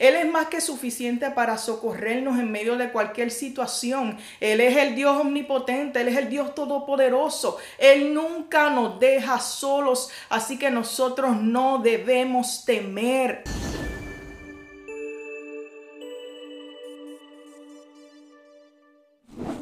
Él es más que suficiente para socorrernos en medio de cualquier situación. Él es el Dios omnipotente, Él es el Dios todopoderoso. Él nunca nos deja solos, así que nosotros no debemos temer.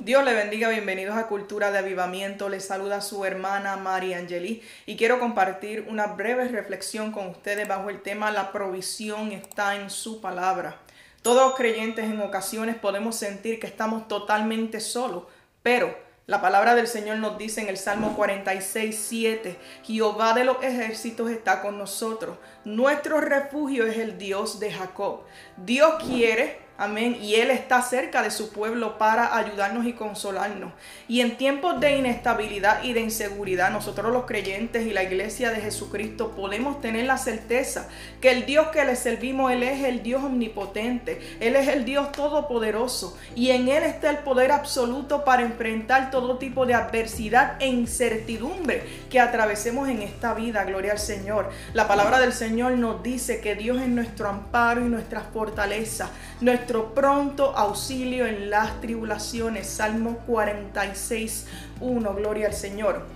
Dios le bendiga, bienvenidos a Cultura de Avivamiento. Les saluda su hermana María Angeli y quiero compartir una breve reflexión con ustedes bajo el tema La provisión está en su palabra. Todos creyentes en ocasiones podemos sentir que estamos totalmente solos, pero la palabra del Señor nos dice en el Salmo 46, 7, Jehová de los ejércitos está con nosotros. Nuestro refugio es el Dios de Jacob. Dios quiere Amén. Y Él está cerca de su pueblo para ayudarnos y consolarnos. Y en tiempos de inestabilidad y de inseguridad, nosotros los creyentes y la iglesia de Jesucristo podemos tener la certeza que el Dios que le servimos, Él es el Dios omnipotente. Él es el Dios todopoderoso. Y en Él está el poder absoluto para enfrentar todo tipo de adversidad e incertidumbre que atravesemos en esta vida. Gloria al Señor. La palabra del Señor nos dice que Dios es nuestro amparo y nuestra fortaleza. Pronto auxilio en las tribulaciones. Salmo 46, 1, gloria al Señor.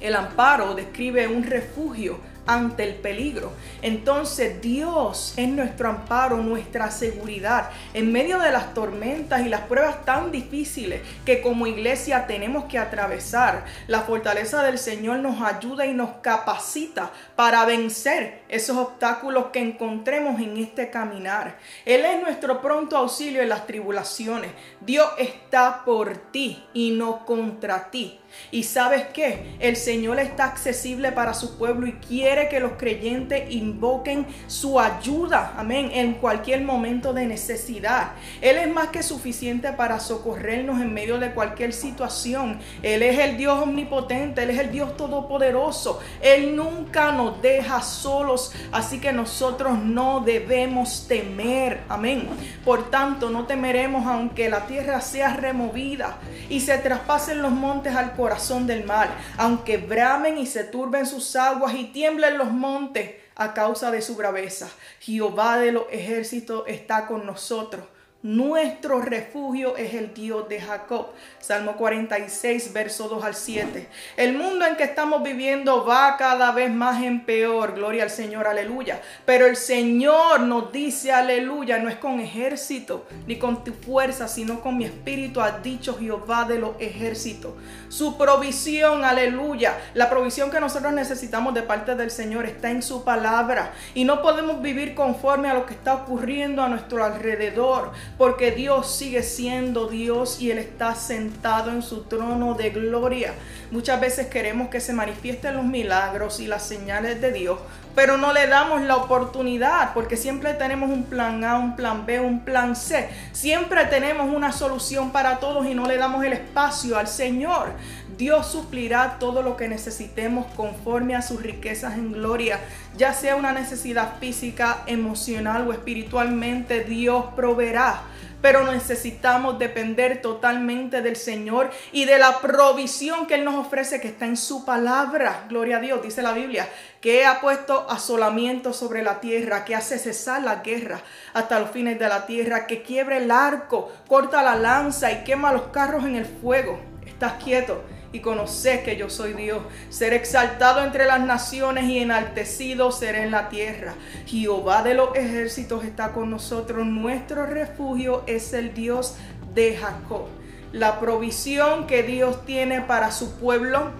El amparo describe un refugio ante el peligro. Entonces Dios es nuestro amparo, nuestra seguridad en medio de las tormentas y las pruebas tan difíciles que como iglesia tenemos que atravesar. La fortaleza del Señor nos ayuda y nos capacita para vencer esos obstáculos que encontremos en este caminar. Él es nuestro pronto auxilio en las tribulaciones. Dios está por ti y no contra ti. Y sabes qué? El Señor está accesible para su pueblo y quiere que los creyentes invoquen su ayuda, amén, en cualquier momento de necesidad. Él es más que suficiente para socorrernos en medio de cualquier situación. Él es el Dios omnipotente, Él es el Dios todopoderoso. Él nunca nos deja solos, así que nosotros no debemos temer, amén. Por tanto, no temeremos aunque la tierra sea removida y se traspasen los montes al corazón del mar, aunque bramen y se turben sus aguas y tiemblen los montes a causa de su braveza. Jehová de los ejércitos está con nosotros. Nuestro refugio es el Dios de Jacob. Salmo 46, verso 2 al 7. El mundo en que estamos viviendo va cada vez más en peor. Gloria al Señor, aleluya. Pero el Señor nos dice, aleluya, no es con ejército ni con tu fuerza, sino con mi espíritu, ha dicho Jehová de los ejércitos. Su provisión, aleluya. La provisión que nosotros necesitamos de parte del Señor está en su palabra. Y no podemos vivir conforme a lo que está ocurriendo a nuestro alrededor porque Dios sigue siendo Dios y Él está sentado en su trono de gloria. Muchas veces queremos que se manifiesten los milagros y las señales de Dios, pero no le damos la oportunidad porque siempre tenemos un plan A, un plan B, un plan C. Siempre tenemos una solución para todos y no le damos el espacio al Señor. Dios suplirá todo lo que necesitemos conforme a sus riquezas en gloria, ya sea una necesidad física, emocional o espiritualmente, Dios proveerá pero necesitamos depender totalmente del Señor y de la provisión que Él nos ofrece que está en su palabra. Gloria a Dios, dice la Biblia, que ha puesto asolamiento sobre la tierra, que hace cesar la guerra hasta los fines de la tierra, que quiebre el arco, corta la lanza y quema los carros en el fuego. Estás quieto y conocer que yo soy Dios. Ser exaltado entre las naciones y enaltecido seré en la tierra. Jehová de los ejércitos está con nosotros. Nuestro refugio es el Dios de Jacob. La provisión que Dios tiene para su pueblo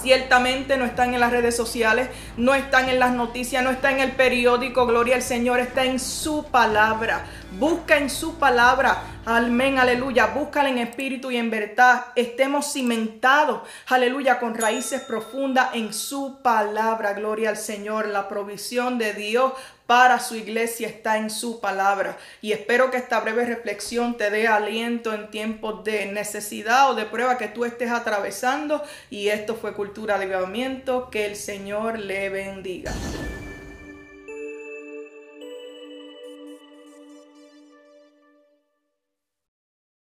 ciertamente no están en las redes sociales, no están en las noticias, no está en el periódico, gloria al Señor, está en su palabra. Busca en su palabra, amén, aleluya, búscala en espíritu y en verdad. Estemos cimentados, aleluya, con raíces profundas en su palabra, gloria al Señor. La provisión de Dios para su iglesia está en su palabra. Y espero que esta breve reflexión te dé aliento en tiempos de necesidad o de prueba que tú estés atravesando. Y esto fue Cultura de Avivamiento. Que el Señor le bendiga.